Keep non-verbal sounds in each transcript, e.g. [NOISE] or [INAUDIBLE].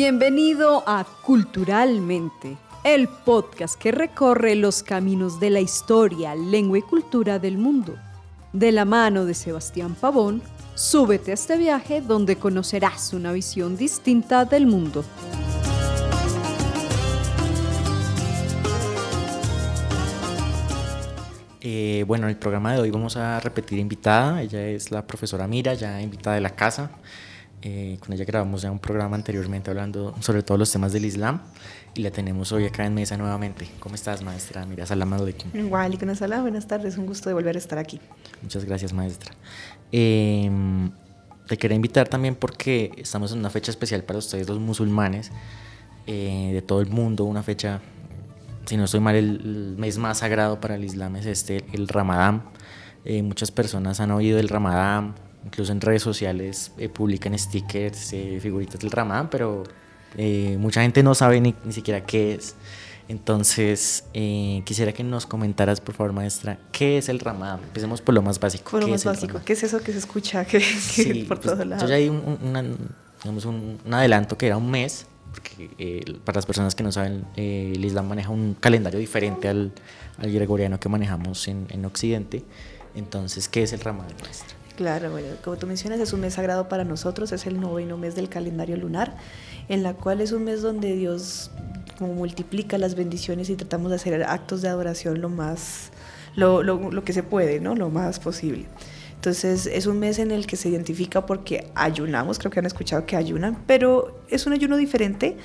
Bienvenido a Culturalmente, el podcast que recorre los caminos de la historia, lengua y cultura del mundo. De la mano de Sebastián Pavón, súbete a este viaje donde conocerás una visión distinta del mundo. Eh, bueno, en el programa de hoy vamos a repetir invitada. Ella es la profesora Mira, ya invitada de la casa. Eh, con ella grabamos ya un programa anteriormente hablando sobre todos los temas del Islam y la tenemos hoy acá en mesa nuevamente. ¿Cómo estás, maestra? Mira, salam alaikum. Igual, salam, buenas tardes, un gusto de volver a estar aquí. Muchas gracias, maestra. Em, te quería invitar también porque estamos en una fecha especial para ustedes, los musulmanes eh, de todo el mundo, una fecha, si no estoy mal, el, mes más sagrado para el Islam es este, el Ramadán. Eh, muchas personas han oído el Ramadán, incluso en redes sociales eh, publican stickers, eh, figuritas del Ramadán, pero eh, mucha gente no sabe ni, ni, siquiera qué es. Entonces, quisiera que nos comentaras, por favor, maestra, ¿qué es el Ramadán? Empecemos por lo más básico. Por lo más básico, ¿qué es eso que se escucha [LAUGHS] que, sí, por pues, todos lados? Yo ya hay un, digamos un, un, adelanto que era un mes, porque para las personas que no saben, el Islam maneja un calendario diferente al, al gregoriano que manejamos en, en Occidente. Entonces, ¿qué es el Ramadán, maestra? Claro, como tú mencionas, es un mes sagrado para nosotros, es el noveno mes del calendario lunar, en la cual es un mes donde Dios como multiplica las bendiciones y tratamos de hacer actos de adoración lo más, lo, lo, lo que se puede, ¿no? Lo más posible. Entonces es un mes en el que se identifica porque ayunamos, creo que han escuchado que ayunan, pero es un ayuno diferente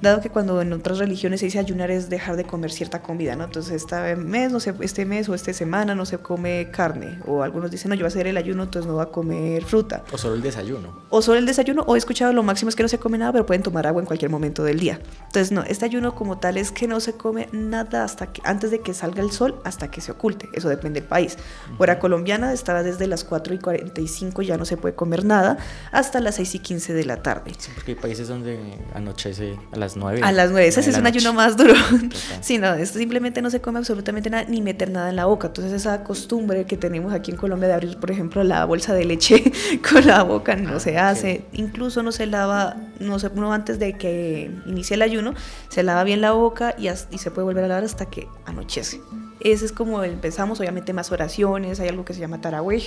dado que cuando en otras religiones se dice ayunar es dejar de comer cierta comida, ¿no? Entonces este mes, no sé, este mes o esta semana no se come carne, o algunos dicen, no, yo voy a hacer el ayuno, entonces no voy a comer fruta. O solo el desayuno. O solo el desayuno, o he escuchado lo máximo es que no se come nada, pero pueden tomar agua en cualquier momento del día. Entonces, no, este ayuno como tal es que no se come nada hasta que, antes de que salga el sol, hasta que se oculte, eso depende del país. Fuera colombiana estaba desde las 4 y 45, ya no se puede comer nada, hasta las 6 y 15 de la tarde. Sí, porque hay países donde anochece a las 9. A las 9, ese es un ayuno más duro. [LAUGHS] sí, no, esto simplemente no se come absolutamente nada ni meter nada en la boca. Entonces esa costumbre que tenemos aquí en Colombia de abrir, por ejemplo, la bolsa de leche [LAUGHS] con la boca no ah, se hace. Incluso no se lava, no se, uno antes de que inicie el ayuno, se lava bien la boca y, y se puede volver a lavar hasta que anochece. Ese es como empezamos, obviamente más oraciones, hay algo que se llama Tarawih,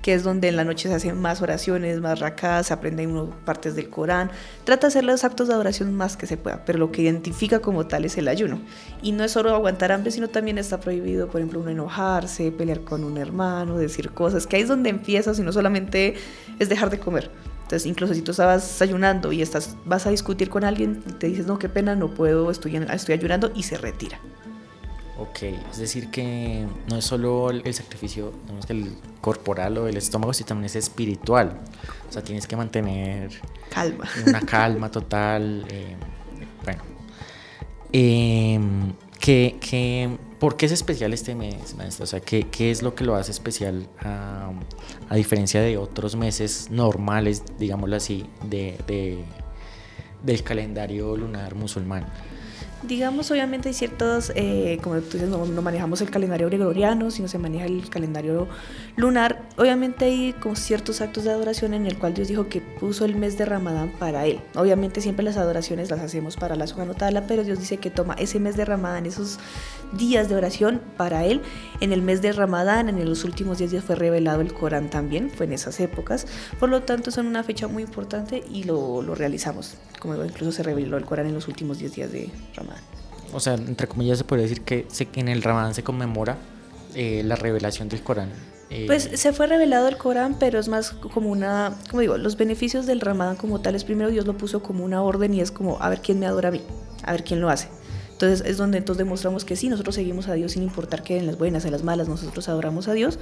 que es donde en la noche se hacen más oraciones, más rakas, se aprenden partes del Corán, trata de hacer los actos de adoración más que se pueda, pero lo que identifica como tal es el ayuno. Y no es solo aguantar hambre, sino también está prohibido, por ejemplo, uno enojarse, pelear con un hermano, decir cosas, que ahí es donde empiezas y no solamente es dejar de comer. Entonces, incluso si tú estabas ayunando y estás, vas a discutir con alguien, te dices, no, qué pena, no puedo, estoy, estoy ayunando y se retira. Ok, es decir que no es solo el, sacrificio que el corporal o el estómago, sino también es espiritual. O sea, tienes que mantener calma. Una calma total. Eh, bueno. Eh, ¿qué, por qué es especial este mes, maestro? O sea, ¿qué, ¿qué, es lo que lo hace especial a, a diferencia de otros meses normales, digámoslo así, de, de, del calendario lunar musulmán? Digamos, obviamente hay ciertos, eh, como tú dices, no, manejamos el calendario gregoriano, sino se maneja el calendario lunar. Obviamente hay como ciertos actos de adoración en el cual Dios dijo que puso el mes de Ramadán para él. Obviamente siempre las adoraciones las hacemos para la Subhanotala, pero Dios dice que toma ese mes de Ramadán, esos días de oración para él. En el mes de Ramadán, en los últimos 10 días fue revelado el Corán también, fue en esas épocas. Por lo tanto, son una fecha muy importante y lo, lo realizamos. Como incluso se reveló el Corán en los últimos 10 días de Ramadán. O sea, entre comillas se puede decir que en el Ramadán se conmemora eh, la revelación del Corán. Eh, pues se fue revelado el Corán, pero es más como una, como digo, los beneficios del Ramadán como tales, primero Dios lo puso como una orden y es como, a ver quién me adora a mí, a ver quién lo hace. Entonces es donde entonces demostramos que sí, nosotros seguimos a Dios sin importar que en las buenas, en las malas, nosotros adoramos a Dios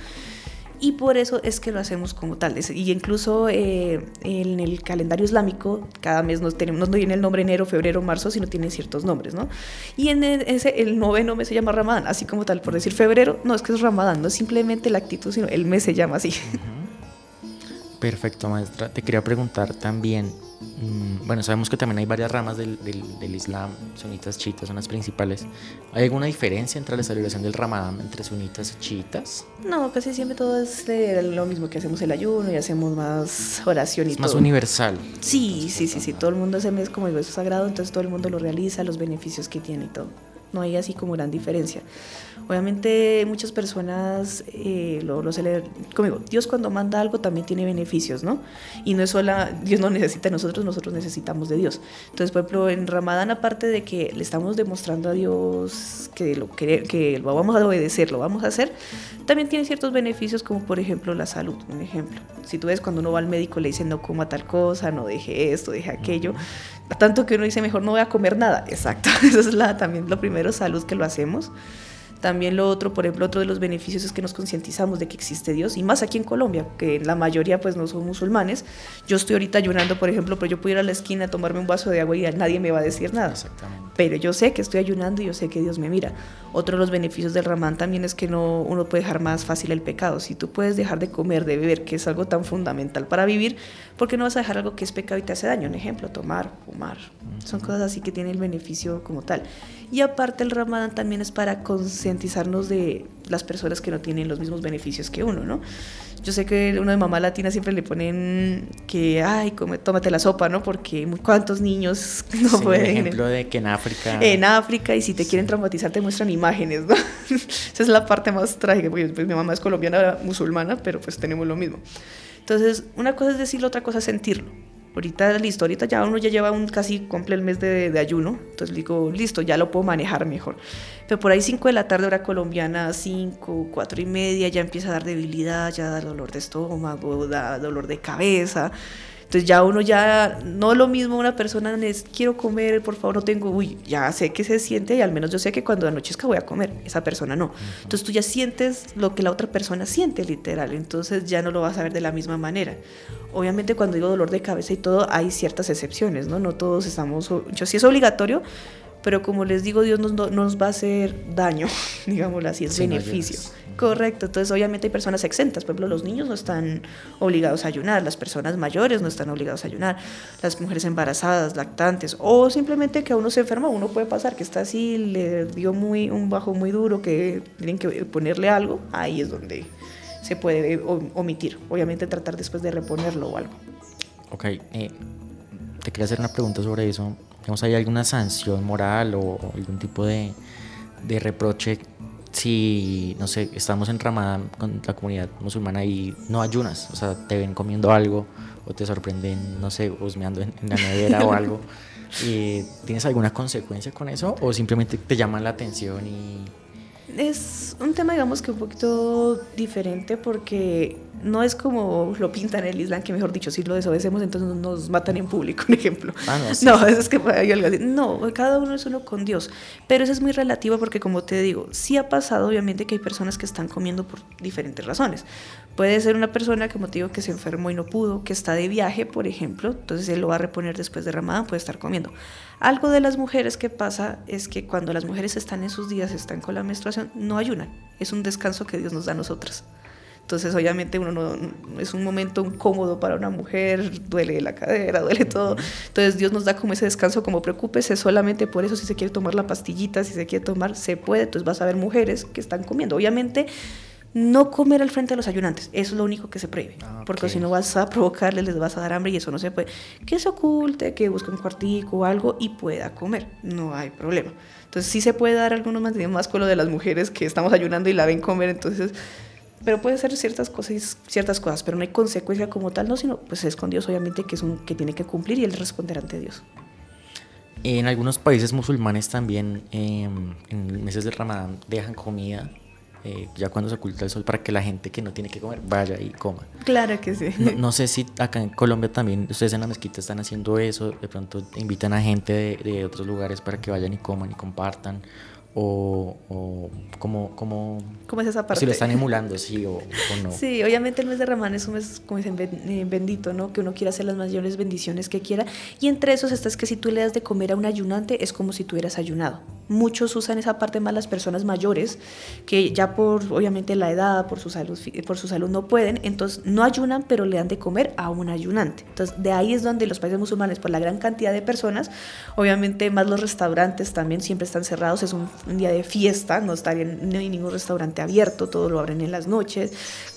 y por eso es que lo hacemos como tal. Y incluso eh, en el calendario islámico, cada mes no, tenemos, no tiene el nombre enero, febrero, marzo, sino tiene ciertos nombres, ¿no? Y en el, ese, el noveno mes se llama Ramadán, así como tal, por decir febrero, no es que es Ramadán, no es simplemente la actitud, sino el mes se llama así. Perfecto, maestra. Te quería preguntar también, bueno, sabemos que también hay varias ramas del, del, Islam, sunitas, chiitas son las principales. ¿Hay alguna diferencia entre la celebración del Ramadán entre sunitas y chiitas? No, casi siempre todo es lo mismo que hacemos el ayuno y hacemos más oración y es Más universal. Sí, sí, sí, sí, todo el mundo ese mes como digo, es sagrado, entonces todo el mundo lo realiza, los beneficios que tiene y todo no hay así como gran diferencia. Obviamente muchas personas eh, lo, lo celebran, como digo, Dios cuando manda algo también tiene beneficios, ¿no? Y no es solo, Dios no necesita de nosotros, nosotros necesitamos de Dios. Entonces, por ejemplo, en Ramadán, aparte de que le estamos demostrando a Dios que lo, que, que lo vamos a obedecer, lo vamos a hacer, también tiene ciertos beneficios como por ejemplo la salud, un ejemplo. Si tú ves cuando uno va al médico le dicen no coma tal cosa, no deje esto, deje aquello, tanto que uno dice mejor no voy a comer nada, exacto, [LAUGHS] eso es la, también lo primero, salud que lo hacemos. También lo otro, por ejemplo, otro de los beneficios es que nos concientizamos de que existe Dios, y más aquí en Colombia, que la mayoría pues no son musulmanes. Yo estoy ahorita ayunando, por ejemplo, pero yo puedo ir a la esquina a tomarme un vaso de agua y nadie me va a decir nada. Exactamente. Pero yo sé que estoy ayunando y yo sé que Dios me mira. Otro de los beneficios del Ramán también es que no, uno puede dejar más fácil el pecado. Si tú puedes dejar de comer, de beber, que es algo tan fundamental para vivir, ¿por qué no vas a dejar algo que es pecado y te hace daño? Un ejemplo, tomar, fumar. Son cosas así que tienen el beneficio como tal. Y aparte el Ramadán también es para concientizarnos de las personas que no tienen los mismos beneficios que uno, ¿no? Yo sé que uno de mamá latina siempre le ponen que, ay, come, tómate la sopa, ¿no? Porque cuántos niños [LAUGHS] no sí, pueden. ejemplo de que en África. En África, y si te quieren traumatizar, te muestran imágenes, ¿no? [LAUGHS] Esa es la parte más trágica, porque pues, mi mamá es colombiana, musulmana, pero pues tenemos lo mismo. Entonces, una cosa es decirlo, otra cosa es sentirlo. Ahorita, listo, ahorita ya uno ya lleva un casi cumple el mes de, ayuno, entonces digo, listo, ya lo puedo manejar mejor. Pero por ahí 5 de la tarde, hora colombiana, 5, 4 y media, ya empieza a dar debilidad, ya da dolor de estómago, da dolor de cabeza. Entonces ya uno ya, no lo mismo una persona es, quiero comer, por favor, no tengo, uy, ya sé que se siente y al menos yo sé que cuando anochezca voy a comer, esa persona no. Entonces tú ya sientes lo que la otra persona siente literal, entonces ya no lo vas a ver de la misma manera. Obviamente cuando digo dolor de cabeza y todo, hay ciertas excepciones, ¿no? No todos estamos, yo sí es obligatorio, pero como les digo, Dios no nos va a hacer daño, [LAUGHS] digámoslo así, es beneficio. Correcto, entonces obviamente hay personas exentas, por ejemplo, los niños no están obligados a ayunar, las personas mayores no están obligados a ayunar, las mujeres embarazadas, lactantes, o simplemente que a uno se enferma, uno puede pasar que está así, le dio muy, un bajo muy duro, que tienen que ponerle algo, ahí es donde se puede omitir, obviamente tratar después de reponerlo o algo. Ok, eh, te quería hacer una pregunta sobre eso ¿hay alguna sanción moral o, algún tipo de, de, reproche si, no sé, estamos en Ramadán con la comunidad musulmana y no ayunas? O sea, te ven comiendo algo o te sorprenden, no sé, husmeando en, en la nevera o algo. [LAUGHS] ¿Y ¿Tienes alguna consecuencia con eso o simplemente te llaman la atención y es un tema, digamos que un poquito diferente porque no es como lo pintan en el Islam, que mejor dicho, si lo desobedecemos, entonces nos matan en público, [LAUGHS] un ejemplo. Ah, no, no, es que hay algo así. No, cada uno es uno con Dios. Pero eso es muy relativo porque, como te digo, sí ha pasado, obviamente, que hay personas que están comiendo por diferentes razones. Puede ser una persona, como te digo, que se enfermó y no pudo, que está de viaje, por ejemplo, entonces él lo va a reponer después de Ramadán, puede estar comiendo. Algo de las mujeres que pasa es que cuando las mujeres están en sus días, están con la menstruación, no ayunan. Es un descanso que Dios nos da a nosotras. Entonces, obviamente, uno no, es un momento incómodo para una mujer, duele la cadera, duele todo. Entonces, Dios nos da como ese descanso, como preocúpese solamente por eso, si se quiere tomar la pastillita, si se quiere tomar, se puede. Entonces, vas a ver mujeres que están comiendo. Obviamente, no comer al frente de los ayunantes, eso es lo único que se prohíbe, ah, porque si no vas a provocarles, les vas a dar hambre y eso no se puede. Que se oculte, que busque un cuartico o algo y pueda comer, no hay problema. Entonces sí se puede dar algunos mantenidos más con lo de las mujeres que estamos ayunando y la ven comer, entonces, pero puede ser ciertas cosas, ciertas cosas, pero no hay consecuencia como tal, no, sino pues es con Dios obviamente que es un que tiene que cumplir y él responder ante Dios. En algunos países musulmanes también em, en meses de Ramadán dejan comida eh, ya cuando se oculta el sol para que la gente que no tiene que comer vaya y coma. Claro que sí. No, sé si acá en Colombia también ustedes en la mezquita están haciendo eso, de pronto invitan a gente de, de, otros lugares para que vayan y coman y compartan, o, o cómo, cómo, ¿Cómo es esa parte? si lo están emulando, sí o, o no. Sí, obviamente el mes de Ramadán es un mes, como dicen, eh, bendito, ¿no? Que uno quiera hacer las mayores bendiciones que quiera. Y entre esos está es que si tú le das de comer a un ayunante, es como si tú hubieras ayunado. Muchos usan esa parte más las personas mayores, que ya por, obviamente, la edad, por su salud, por su salud no pueden, entonces no ayunan, pero le dan de comer a un ayunante. Entonces, de ahí es donde los países musulmanes, por la gran cantidad de personas, obviamente más los restaurantes también siempre están cerrados, es un, un día de fiesta, no, estarían, no hay ningún restaurante abierto, todo lo abren en las noches,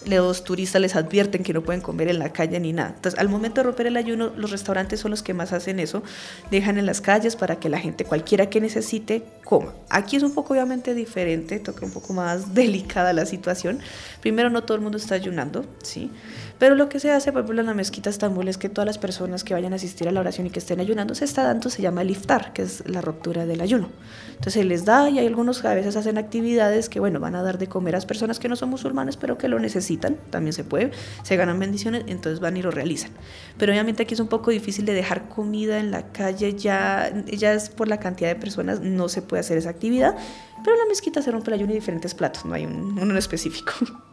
los turistas les advierten que no pueden comer en la calle ni nada. Entonces, al momento de romper el ayuno, los restaurantes son los que más hacen eso, dejan en las calles para que la gente, cualquiera que necesite, coma. Aquí es un poco obviamente diferente, toca un poco más [LAUGHS] delicada la situación. Primero, no todo el mundo está ayunando, ¿sí? Pero lo que se hace, por ejemplo, en la mezquita Estambul es que todas las personas que vayan a asistir a la oración y que estén ayunando, se está dando, se llama el iftar, que es la ruptura del ayuno. Entonces se les da y hay algunos que a veces hacen actividades que, bueno, van a dar de comer a las personas que no son musulmanes, pero que lo necesitan, también se puede, se ganan bendiciones, entonces van y lo realizan. Pero obviamente aquí es un poco difícil de dejar comida en la calle, ya, ya es por la cantidad de personas, no se puede hacer esa actividad, pero en la mezquita se rompe el ayuno y diferentes platos, no hay un, uno específico. [LAUGHS]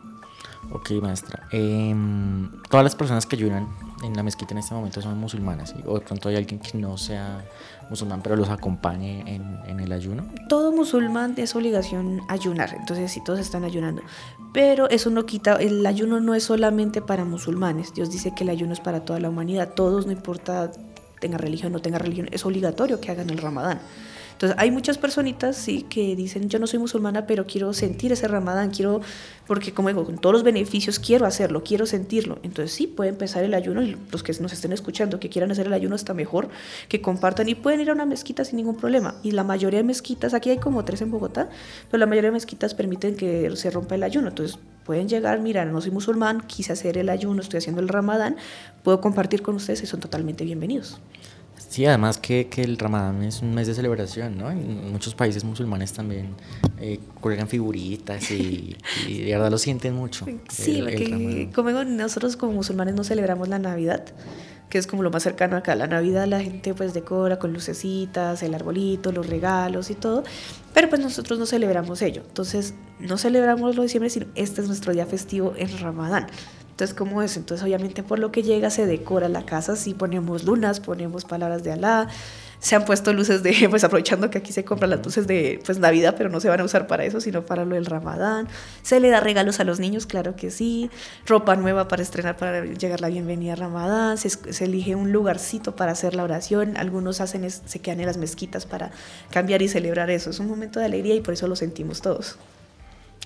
Ok, maestra. Em, todas las personas que ayunan en la mezquita en este momento son musulmanas, o de pronto hay alguien que no sea musulmán, pero los acompañe en, en el ayuno. todo musulmán es obligación ayunar, entonces sí, todos están ayunando. Pero eso no quita, el ayuno no es solamente para musulmanes, Dios dice que el ayuno es para toda la humanidad, todos, no importa tenga religión o no tenga religión, es obligatorio que hagan el ramadán. Entonces hay muchas personitas, sí, que dicen, yo no soy musulmana, pero quiero sentir ese ramadán, quiero, porque como digo, con todos los beneficios quiero hacerlo, quiero sentirlo. Entonces sí, puede empezar el ayuno y los que nos estén escuchando, que quieran hacer el ayuno está mejor, que compartan y pueden ir a una mezquita sin ningún problema. Y la mayoría de mezquitas, aquí hay como tres en Bogotá, pero la mayoría de mezquitas permiten que se rompa el ayuno. Entonces pueden llegar, mira, no soy musulmán, quise hacer el ayuno, estoy haciendo el ramadán, puedo compartir con ustedes y son totalmente bienvenidos. Sí, además que, que el Ramadán es un mes de celebración, ¿no? En muchos países musulmanes también eh, cuelgan figuritas y, y de verdad lo sienten mucho. Sí, el- como nosotros como musulmanes no celebramos la Navidad, que es como lo más cercano acá. La Navidad la gente pues decora con lucecitas, el arbolito, los regalos y todo, pero pues nosotros no celebramos ello. Entonces no celebramos lo de diciembre, sino este es nuestro día festivo en Ramadán. Entonces, ¿cómo es? Entonces, obviamente, por lo que llega, se decora la casa. Sí, ponemos lunas, ponemos palabras de Alá. Se han puesto luces de, [LAUGHS] pues aprovechando que aquí se compran las luces de pues Navidad, pero no se van a usar para eso, sino para lo del Ramadán. Se le da regalos a los niños, claro que sí. Ropa nueva para estrenar, para llegar la bienvenida a Ramadán. Se, se elige un lugarcito para hacer la oración. Algunos hacen es- se quedan en las mezquitas para cambiar y celebrar eso. Es un momento de alegría y por eso lo sentimos todos.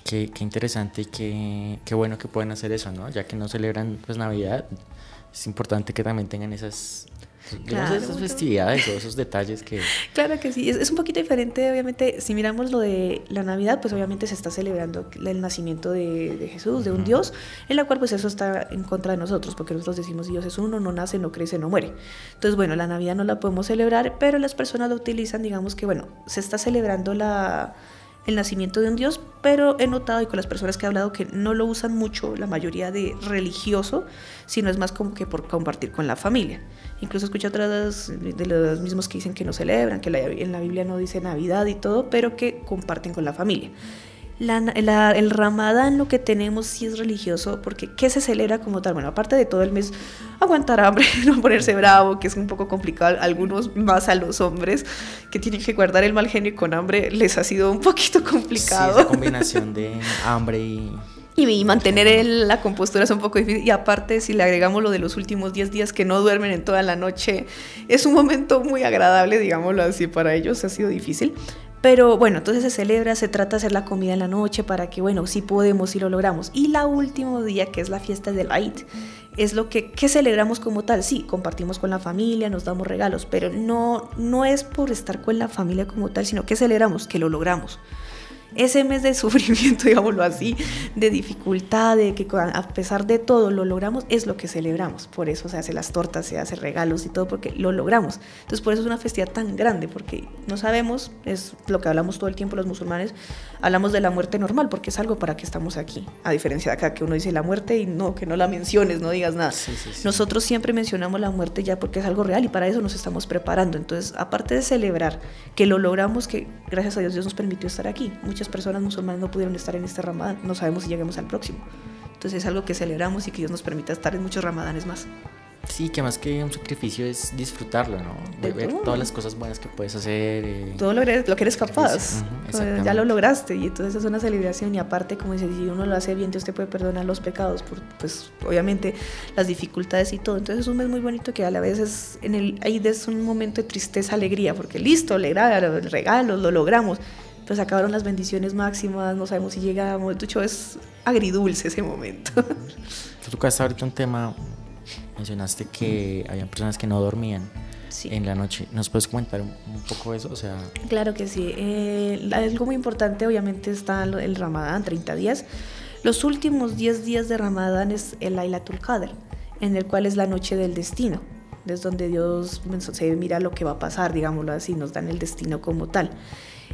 Qué, qué interesante y qué, qué bueno que pueden hacer eso, ¿no? Ya que no celebran pues Navidad, es importante que también tengan esas, digamos, Claro. esas festividades o esos detalles que... [LAUGHS] Claro que sí, es, es un poquito diferente, obviamente, si miramos lo de la Navidad, pues obviamente se está celebrando el nacimiento de, de Jesús, de un Ujú. Dios, en la cual pues eso está en contra de nosotros, porque nosotros decimos Dios es uno, no nace, no crece, no muere. Entonces, bueno, la Navidad no la podemos celebrar, pero las personas lo utilizan, digamos que, bueno, se está celebrando la el nacimiento de un Dios, pero he notado y con las personas que he hablado que no lo usan mucho la mayoría de religioso, sino es más como que por compartir con la familia. Incluso escuché otras de los mismos que dicen que no celebran, que en la Biblia no dice Navidad y todo, pero que comparten con la familia. La- la- el Ramadán lo que tenemos sí es religioso, porque ¿qué se celebra como tal? Bueno, aparte de todo el mes, aguantar hambre, [LAUGHS] no ponerse bravo, que es un poco complicado, algunos más a los hombres que tienen que guardar el mal genio y con hambre les ha sido un poquito Sí, complicado. esa [LAUGHS] combinación de hambre y... Y, y mantener el- la compostura es un poco difícil. Y aparte, si le agregamos lo de los últimos 10 días que no duermen en toda la noche, es un momento muy agradable, digámoslo así, para ellos ha sido difícil. Pero bueno, entonces se celebra, se trata de hacer la comida en la noche para que, bueno, sí podemos, sí lo logramos. Y la último día, que es la fiesta del Eid, es lo que, que celebramos como tal. Sí, compartimos con la familia, nos damos regalos, pero no, no es por estar con la familia como tal, sino que celebramos, que lo logramos. Ese mes de [LAUGHS] sufrimiento, digámoslo así, de dificultad, de que a pesar de todo lo logramos, es lo que celebramos. Por eso se hacen las tortas, se hacen regalos y todo, porque lo logramos. Entonces, por eso es una festividad tan grande, porque no sabemos, es lo que hablamos todo el tiempo los musulmanes, hablamos de la muerte normal, porque es algo para que estamos aquí. A diferencia de acá, que uno dice la muerte y no, que no la menciones, no digas nada. Nosotros siempre mencionamos la muerte ya porque es algo real y para eso nos estamos preparando. Entonces, aparte de celebrar que lo logramos, que gracias a Dios Dios nos permitió estar aquí, muchas personas musulmanas no pudieron estar en este ramadán, no sabemos si lleguemos al próximo. Entonces es algo que celebramos y que Dios nos permita estar en muchos ramadanes más. Sí, que más que un sacrificio es disfrutarlo, ¿no? De ver todas las cosas buenas que puedes hacer. Eh, todo lo, lo que eres capaz. ya lo lograste y entonces es una celebración y aparte, como dice, si uno lo hace bien, Dios te puede perdonar los pecados, por, pues obviamente las dificultades y todo. Entonces es un mes muy bonito que a la vez es, en el, ahí es un momento de tristeza, alegría, porque listo, alegrar, regalos, lo logramos pues acabaron las bendiciones máximas, no sabemos si llegamos, de hecho es agridulce ese momento. Tú tocaste ahorita un tema, mencionaste que habían personas que no dormían. en la noche. ¿Nos puedes comentar un, poco eso? O sea... Claro que sí. Eh, algo muy importante, obviamente, está el Ramadán, 30 días. Los últimos 10 días de Ramadán es el Ailatul Qadr, en el cual es la noche del destino. Es donde Dios se mira lo que va a pasar, digámoslo así, nos dan el destino como tal.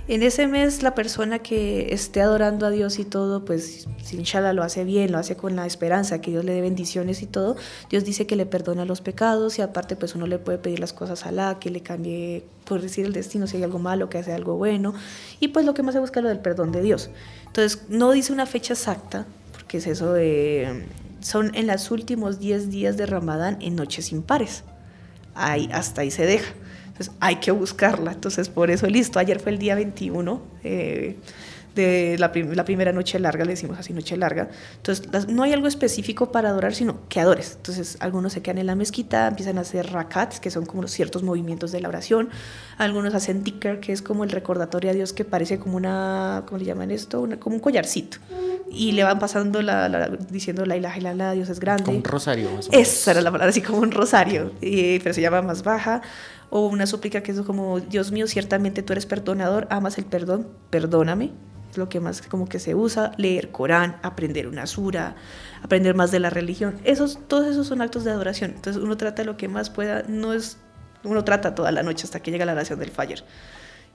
En ese mes la persona que esté adorando a Dios y todo, pues si inshallah lo hace bien, lo hace con la esperanza que Dios le dé bendiciones y todo, Dios dice que le perdona los pecados y aparte pues uno le puede pedir las cosas a Alá, que le cambie, por decir el destino, si hay algo malo, que hace algo bueno y pues lo que más se busca es lo del perdón de Dios. Entonces no dice una fecha exacta, porque es eso de, son en los últimos 10 días de Ramadán en noches impares. Ahí, hasta ahí se deja. Entonces hay que buscarla. Entonces por eso listo. Ayer fue el día 21 eh, de la, primera noche larga, le decimos así, noche larga. Entonces no hay algo específico para adorar, sino que adores. Entonces algunos se quedan en la mezquita, empiezan a hacer rakats, que son como los ciertos movimientos de la oración. Algunos hacen ticker, que es como el recordatorio a Dios que parece como una, ¿cómo le llaman esto? como un collarcito. Y le van pasando la, diciendo la ilaha la Dios es grande. Como un rosario. Esa era la palabra, así como un rosario, pero se llama más baja o una súplica que es como, Dios mío, ciertamente tú eres perdonador, amas el perdón, perdóname, es lo que más como que se usa, leer Corán, aprender una sura, aprender más de la religión, esos, todos esos son actos de adoración, entonces uno trata lo que más pueda, no es, uno trata toda la noche hasta que llega la oración del Fajr.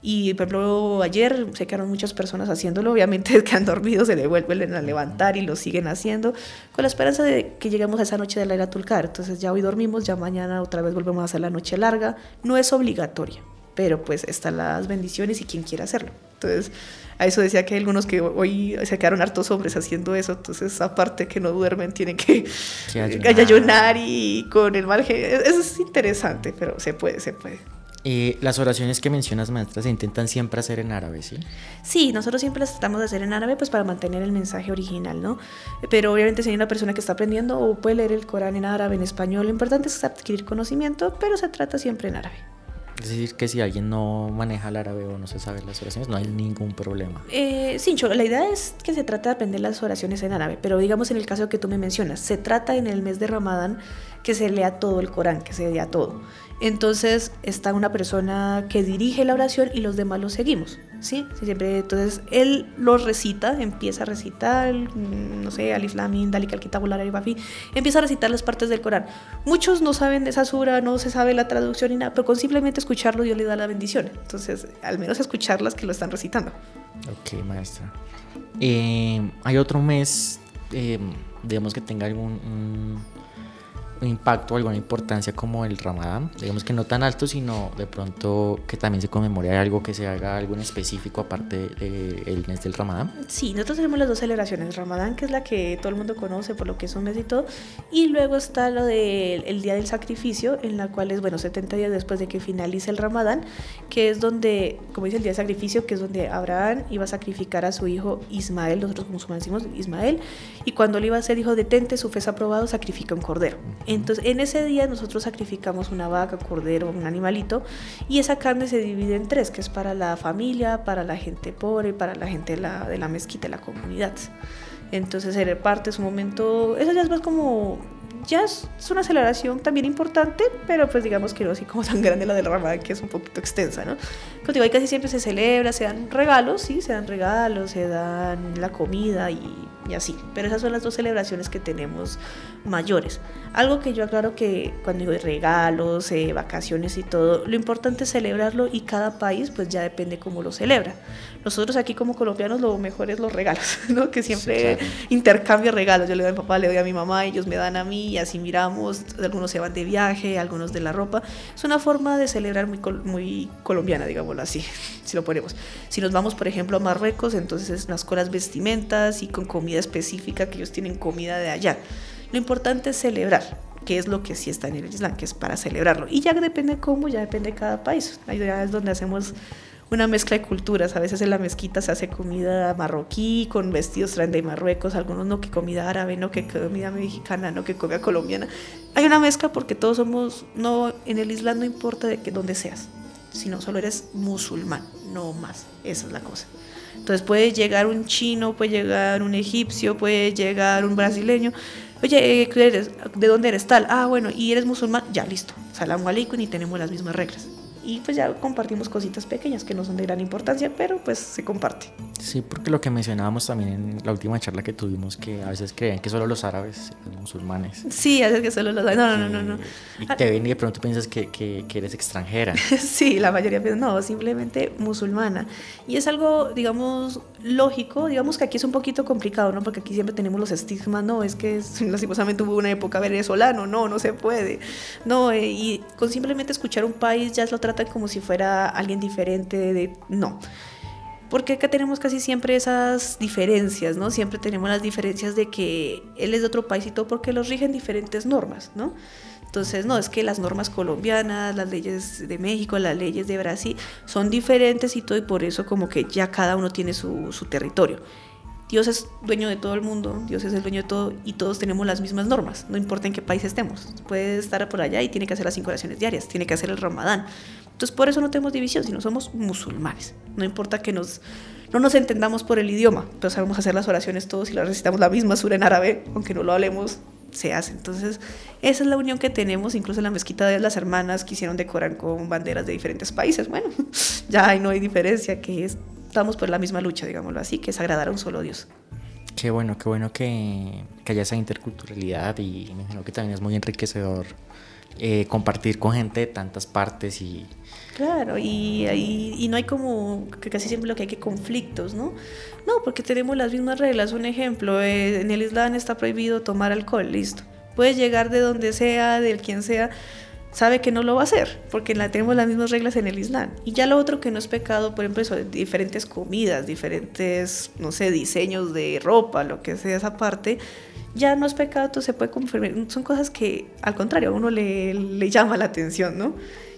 Y por ejemplo, ayer se quedaron muchas personas haciéndolo, obviamente [LAUGHS] que han dormido se devuelven a levantar y lo siguen haciendo, con la esperanza de que lleguemos a esa noche de la Tulcar. Entonces ya hoy dormimos, ya mañana otra vez volvemos a hacer la noche larga. No es obligatoria, pero pues están las bendiciones y quien quiera hacerlo. Entonces, a eso decía que hay algunos que hoy se quedaron hartos hombres haciendo eso, entonces aparte que no duermen, tienen que, ayunar. y con el mal... Eso es interesante, pero se puede, se puede. Eh, las oraciones que mencionas, maestras se intentan siempre hacer en árabe, ¿sí? Sí, nosotros siempre las tratamos de hacer en árabe pues para mantener el mensaje original, ¿no? Pero obviamente si hay una persona que está aprendiendo o puede leer el Corán en árabe, en español, lo importante es adquirir conocimiento, pero se trata siempre en árabe. Es decir, que si alguien no maneja el árabe o no se sabe las oraciones, no hay ningún problema. Eh, sí, la idea es que se trata de aprender las oraciones en árabe, pero digamos en el caso que tú me mencionas, se trata en el mes de Ramadán que se lea todo el Corán, que se lea todo. Entonces está una persona que dirige la oración y los demás lo seguimos. ¿sí? Siempre, entonces él lo recita, empieza a recitar, mm, no sé, Alif Lamin, Dalik al Bafi, empieza a recitar las partes del Corán. Muchos no saben de esa sura, no se sabe la traducción ni nada, pero con simplemente escucharlo Dios le da la bendición. Entonces, al menos escucharlas que lo están recitando. Ok, maestra. Eh, hay otro mes, eh, digamos que tenga algún impacto alguna importancia como el Ramadán, digamos que no tan alto, sino de pronto que también se conmemore algo, que se haga algo en específico aparte del mes del Ramadán? Sí, nosotros tenemos las dos celebraciones, Ramadán, que es la que todo el mundo conoce por lo que es un mes y todo, y luego está lo del Día del Sacrificio, en la cual es, bueno, 70 días después de que finalice el Ramadán, que es donde, como dice el Día del Sacrificio, que es donde Abraham iba a sacrificar a su hijo Ismael, nosotros musulmanes decimos Ismael, y cuando le iba a ser hijo detente, su fe es aprobado, sacrifica un cordero. Entonces, en ese día nosotros sacrificamos una vaca, cordero, un animalito, y esa carne se divide en tres, que es para la familia, para la gente pobre, para la gente de la, de la mezquita, de la comunidad. Entonces se reparte, es un momento, eso ya es más como ya es, una celebración también importante, pero pues digamos que no así como tan grande la del Ramadán, que es un poquito extensa, ¿no? Pero ahí casi siempre se celebra, se dan regalos, sí, se dan regalos, se dan la comida y, y así. Pero esas son las dos celebraciones que tenemos mayores. Algo que yo aclaro que cuando digo regalos, eh, vacaciones y todo, lo importante es celebrarlo y cada país pues ya depende cómo lo celebra. Nosotros aquí como colombianos lo mejor es los regalos, [LAUGHS] ¿no? Que siempre intercambio regalos. Yo le doy a mi papá, le doy a mi mamá, ellos me dan a mí y así miramos. Algunos se van de viaje, algunos de la ropa. Es una forma de celebrar muy, muy colombiana, digámoslo así, [LAUGHS] si lo ponemos. Si nos vamos, por ejemplo, a Marruecos, entonces es unas colas vestimentas y con comida específica que ellos tienen comida de allá. Lo importante es celebrar, que es lo que sí está en el Islam, que es para celebrarlo. Y ya depende cómo, ya depende de cada país. Ahí es donde hacemos una mezcla de culturas. A veces en la mezquita se hace comida marroquí, con vestidos traen de Marruecos, algunos no que comida árabe, no que comida mexicana, no que comida colombiana. Hay una mezcla porque todos somos, no, en el Islam no importa de que dónde seas, sino solo eres musulmán, no más. Esa es la cosa. Entonces puede llegar un chino, puede llegar un egipcio, puede llegar un brasileño Oye, eres? ¿de dónde eres tal? Ah, bueno, y eres musulmán, ya listo. Salam alaikum y tenemos las mismas reglas y pues ya compartimos cositas pequeñas que no son de gran importancia, pero pues se comparte. Sí, porque lo que mencionábamos también en la última charla que tuvimos, que a veces creen que solo los árabes, los musulmanes. Sí, a veces que solo los árabes, no, no, no, no. Y te ven y de pronto piensas que, que, que eres extranjera. [LAUGHS] sí, la mayoría piensa, no, simplemente musulmana. Y es algo, digamos, lógico, digamos que aquí es un poquito complicado, ¿no? Porque aquí siempre tenemos los estigmas, no, es que [LAUGHS] lastimosamente hubo una época venezolano, no, no se puede. No, eh, y con simplemente escuchar un país ya lo como si fuera alguien diferente de... No. Porque acá tenemos casi siempre esas diferencias, ¿no? Siempre tenemos las diferencias de que él es de otro país y todo porque los rigen diferentes normas, ¿no? Entonces, no, es que las normas colombianas, las leyes de México, las leyes de Brasil son diferentes y todo, y por eso como que ya cada uno tiene su, su territorio. Dios es dueño de todo el mundo, Dios es el dueño de todo y todos tenemos las mismas normas, no importa en qué país estemos. Puede estar por allá y tiene que hacer las cinco oraciones diarias, tiene que hacer el ramadán. Entonces por eso no tenemos división, sino somos musulmanes. No importa que nos, no nos entendamos por el idioma, pero sabemos hacer las oraciones todos y las recitamos la misma sura en árabe, aunque no lo hablemos, se hace. Entonces, esa es la unión que tenemos. Incluso en la mezquita de las hermanas quisieron decorar con banderas de diferentes países. Bueno, [LAUGHS] ya no hay diferencia, que es estamos por la misma lucha, digámoslo así, que es agradar a un solo Dios. Qué bueno, qué bueno que, haya esa interculturalidad y que también es muy enriquecedor eh, compartir con gente de tantas partes y... Claro, y, y, no hay como, que casi siempre lo que hay que conflictos, ¿no? No, porque tenemos las mismas reglas. Un ejemplo, eh, en el Islam está prohibido tomar alcohol, listo. Puedes llegar de donde sea, del quien sea, sabe que no lo va a hacer, porque la, tenemos las mismas reglas en el Islam. Y ya lo otro que no es pecado, por ejemplo, eso, diferentes comidas, diferentes, no sé, diseños de ropa, lo que sea esa parte, ya no es pecado, entonces se puede confirmar. Son cosas que, al contrario, a uno le, le llama la atención, ¿no?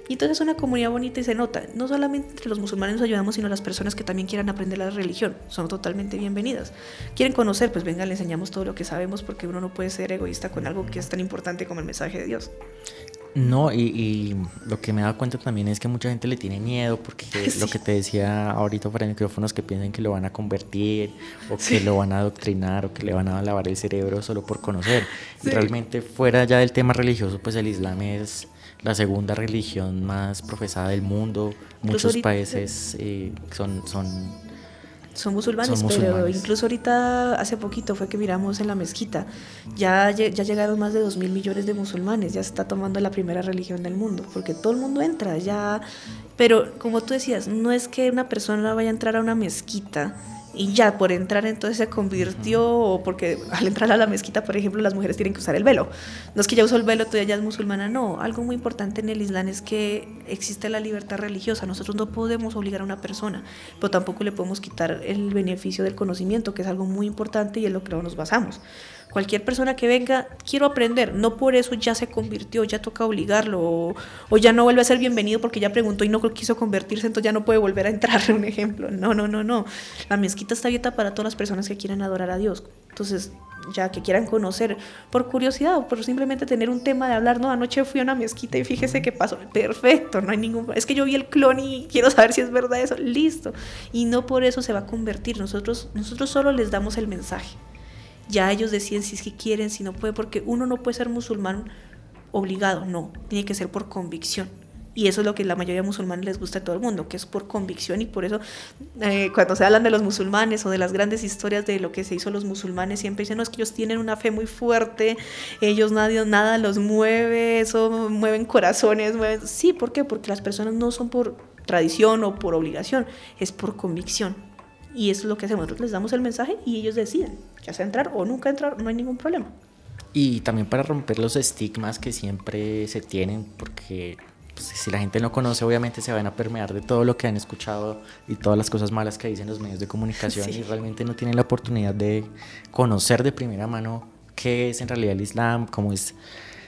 Y entonces es una comunidad bonita y se nota. No solamente entre los musulmanes nos ayudamos, sino las personas que también quieran aprender la religión. Son totalmente bienvenidas. Quieren conocer, pues venga, le enseñamos todo lo que sabemos porque uno no puede ser egoísta con algo que es tan importante como el mensaje de Dios. No, y, lo que me he dado cuenta también es que mucha gente le tiene miedo porque [LAUGHS] lo que te decía ahorita para micrófonos que piensan que lo van a convertir o que lo van a adoctrinar o que le van a lavar el cerebro solo por conocer. Realmente fuera ya del tema religioso, pues el Islam es la segunda religión más profesada del mundo. Muchos países eh, son, son son musulmanes, pero incluso ahorita, hace poquito fue que miramos en la mezquita, ya, ya llegaron más de dos mil millones de musulmanes, ya se está tomando la primera religión del mundo, porque todo el mundo entra, ya... Pero como tú decías, no es que una persona vaya a entrar a una mezquita y ya por entrar entonces se convirtió, o porque al entrar a la mezquita, por ejemplo, las mujeres tienen que usar el velo. No es que ya usó el velo, todavía ya es musulmana, no. Algo muy importante en el Islam es que existe la libertad religiosa. Nosotros no podemos obligar a una persona, pero tampoco le podemos quitar el beneficio del conocimiento, que es algo muy importante y es lo que nos basamos. Cualquier persona que venga, quiero aprender, no por eso ya se convirtió, ya toca obligarlo, o, ya no vuelve a ser bienvenido porque ya preguntó y no quiso convertirse, entonces ya no puede volver a entrar, [LAUGHS] un ejemplo. No, no, no, no. La mezquita está abierta para todas las personas que quieran adorar a Dios. Entonces, ya que quieran conocer por curiosidad o por simplemente tener un tema de hablar, no, anoche fui a una mezquita y fíjese qué pasó, perfecto, no hay ningún, es que yo vi el clon y [LAUGHS] quiero saber si es verdad eso, listo, y no por eso se va a convertir, nosotros, nosotros solo les damos el mensaje, Ya ellos deciden si es que quieren, si no puede, porque uno no puede ser musulmán obligado, no, tiene que ser por convicción. Y eso es lo que la mayoría de musulmanes les gusta a todo el mundo, que es por convicción y por eso eh, cuando se hablan de los musulmanes o de las grandes historias de lo que se hizo los musulmanes, siempre dicen, no, es que ellos tienen una fe muy fuerte, ellos nadie, nada los mueve, eso mueven corazones, mueven... Sí, ¿por qué? Porque las personas no son por tradición o por obligación, es por convicción. Y eso es lo que hacemos, nosotros les damos el mensaje y ellos deciden, ya sea entrar o nunca entrar, no hay ningún problema. Y también para romper los estigmas que siempre se tienen, porque pues, si la gente no conoce, obviamente se van a permear de todo lo que han escuchado y todas las cosas malas que dicen los medios de comunicación [LAUGHS] y realmente no tienen la oportunidad de conocer de primera mano qué es en realidad el Islam, cómo es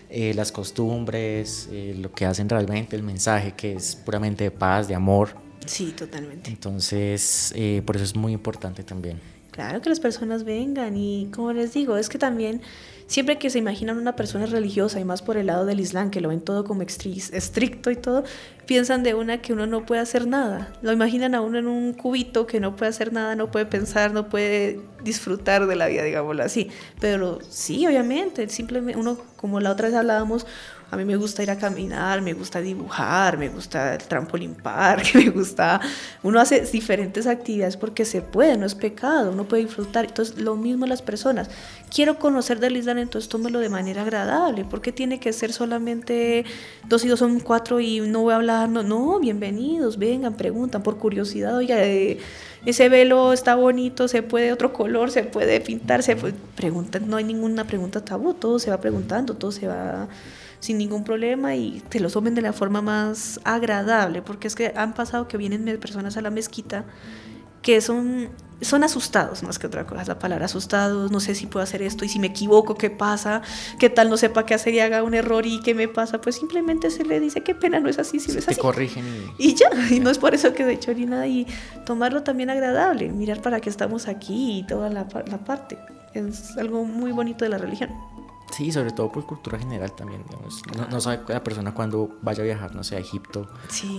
eh, las costumbres, eh, lo que hacen realmente, el mensaje que es puramente de paz, de amor. Sí, totalmente. Entonces, eh, por eso es muy importante también. Claro que las personas vengan y como les digo, es que también siempre que se imaginan una persona religiosa y más por el lado del Islam, que lo ven todo como estricto y todo, piensan de una que uno no puede hacer nada. Lo imaginan a uno en un cubito que no puede hacer nada, no puede pensar, no puede disfrutar de la vida, digámoslo así. Pero sí, obviamente, simplemente uno, como la otra vez hablábamos, a mí me gusta ir a caminar, me gusta dibujar, me gusta el trampolín park, [LAUGHS] me gusta... Uno hace diferentes actividades porque se puede, no es pecado, uno puede disfrutar. Entonces, lo mismo las personas. Quiero conocer del Islam, entonces tómelo de manera agradable. porque tiene que ser solamente dos y dos son cuatro y no voy a hablar? No, bienvenidos, vengan, preguntan por curiosidad. Oiga, eh, ese velo está bonito, se puede otro color, se puede pintar, se preguntan, no hay ninguna pregunta tabú, todo se va preguntando, todo se va sin ningún problema y te lo tomen de la forma más agradable, porque es que han pasado que vienen personas a la mezquita que son, son asustados más que otra cosa, la palabra asustados, no sé si puedo hacer esto y si me equivoco, ¿qué pasa? ¿Qué tal no sepa qué hacer y haga un error y qué me pasa? Pues simplemente se le dice, qué pena, no es así, si no es te así. corrigen y... y... ya, y no es por eso que de hecho ni nada, y tomarlo también agradable, mirar para qué estamos aquí y toda la, la parte, es algo muy bonito de la religión. Sí, sobre todo por cultura general también. No, sabe la persona cuando vaya a viajar, no sé, a Egipto,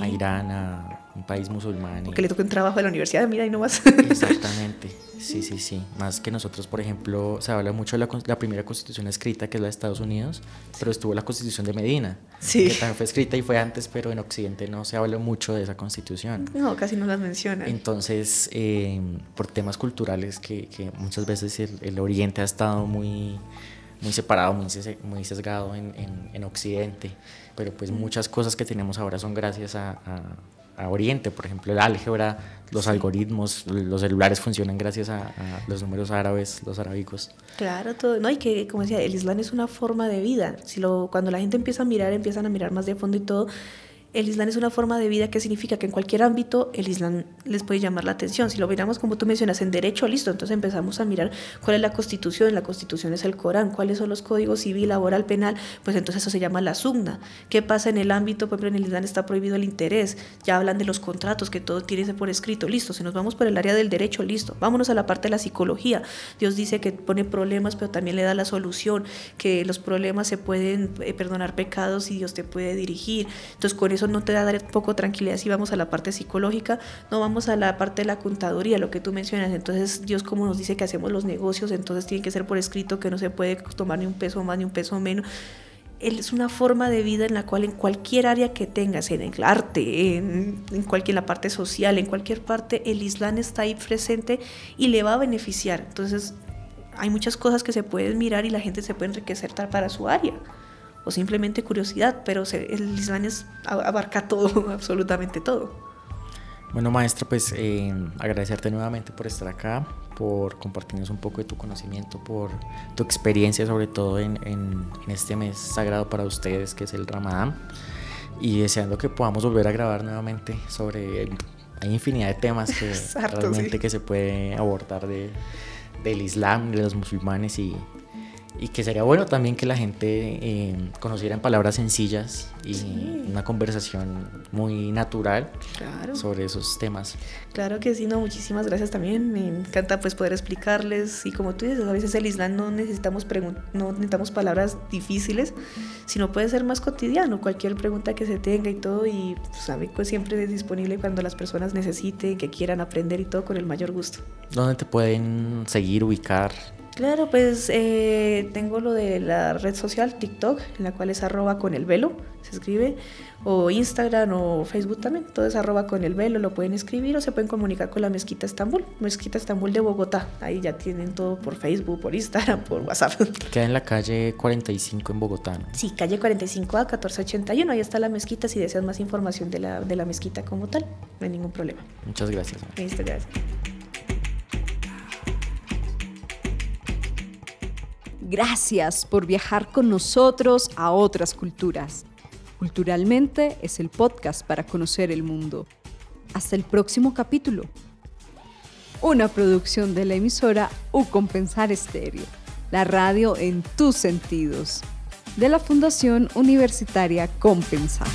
a Irán, a un país musulmán. Que le toque un trabajo de la universidad, mira, y no más. Exactamente, sí, sí, sí. Más que nosotros, por ejemplo, se habla mucho de la, primera constitución escrita, que es la de Estados Unidos, pero estuvo la constitución de Medina, sí. que también fue escrita y fue antes, pero en Occidente no se habla mucho de esa constitución. No, casi no las mencionan. Entonces, eh, por temas culturales que, que muchas veces el, el Oriente ha estado muy muy separado, muy, muy sesgado en, en, Occidente, pero pues muchas cosas que tenemos ahora son gracias a, a, Oriente, por ejemplo el álgebra, los algoritmos, los celulares funcionan gracias a, los números árabes, los arábicos. Claro, todo, no, y que como decía, el Islam es una forma de vida, si lo, cuando la gente empieza a mirar, empiezan a mirar más de fondo y todo, el Islam es una forma de vida que significa que en cualquier ámbito el Islam les puede llamar la atención. Si lo miramos como tú mencionas en derecho, listo, entonces empezamos a mirar cuál es la constitución, la constitución es el Corán, cuáles son los códigos civil, laboral, penal, pues entonces eso se llama la sugna. ¿Qué pasa en el ámbito? Por ejemplo, en el Islam está prohibido el interés, ya hablan de los contratos, que todo tiene por escrito, listo, si nos vamos por el área del derecho, listo, vámonos a la parte de la psicología. Dios dice que pone problemas, pero también le da la solución, que los problemas se pueden eh, perdonar pecados y Dios te puede dirigir. Entonces con eso no te da poco tranquilidad si vamos a la parte psicológica, no vamos a la parte de la contaduría, lo que tú mencionas. Entonces, Dios como nos dice que hacemos los negocios, entonces tiene que ser por escrito, que no se puede tomar ni un peso más ni un peso menos. Es una forma de vida en la cual en cualquier área que tengas, en el arte, en, en cualquier la parte social, en cualquier parte, el Islam está ahí presente y le va a beneficiar. Entonces, hay muchas cosas que se pueden mirar y la gente se puede enriquecer para su área o simplemente curiosidad, pero el Islam es, abarca todo, [LAUGHS] absolutamente todo. Bueno, maestra, pues eh, agradecerte nuevamente por estar acá, por compartirnos un poco de tu conocimiento, por tu experiencia, sobre todo en, en, este mes sagrado para ustedes, que es el Ramadán, y deseando que podamos volver a grabar nuevamente sobre... hay infinidad de temas que [LAUGHS] realmente que se puede abordar de, del Islam, de los musulmanes y, y que sería bueno también que la gente eh, conociera en palabras sencillas y una conversación muy natural sobre esos temas. Claro que sí, no, muchísimas gracias también. Me encanta pues poder explicarles y como tú dices, a veces el Islam no necesitamos no necesitamos palabras difíciles, sino puede ser más cotidiano, cualquier pregunta que se tenga y todo y pues, pues siempre es disponible cuando las personas necesiten, que quieran aprender y todo con el mayor gusto. ¿Dónde te pueden seguir, ubicar? Claro, pues eh, tengo lo de la red social TikTok, en la cual es arroba con el velo, se escribe, o Instagram o Facebook también, todo es arroba con el velo, lo pueden escribir o se pueden comunicar con la Mezquita Estambul, Mezquita Estambul de Bogotá, ahí ya tienen todo por Facebook, por Instagram, por WhatsApp. [LAUGHS] Queda en la calle 45 en Bogotá, ¿no? Sí, calle 45 a 1481, ahí está la mezquita si deseas más información de la, de la mezquita como tal, no hay ningún problema. Muchas gracias. Listo, gracias. Gracias por viajar con nosotros a otras culturas. Culturalmente es el podcast para conocer el mundo. Hasta el próximo capítulo. Una producción de la emisora U Compensar Estéreo, la radio en tus sentidos, de la Fundación Universitaria Compensar.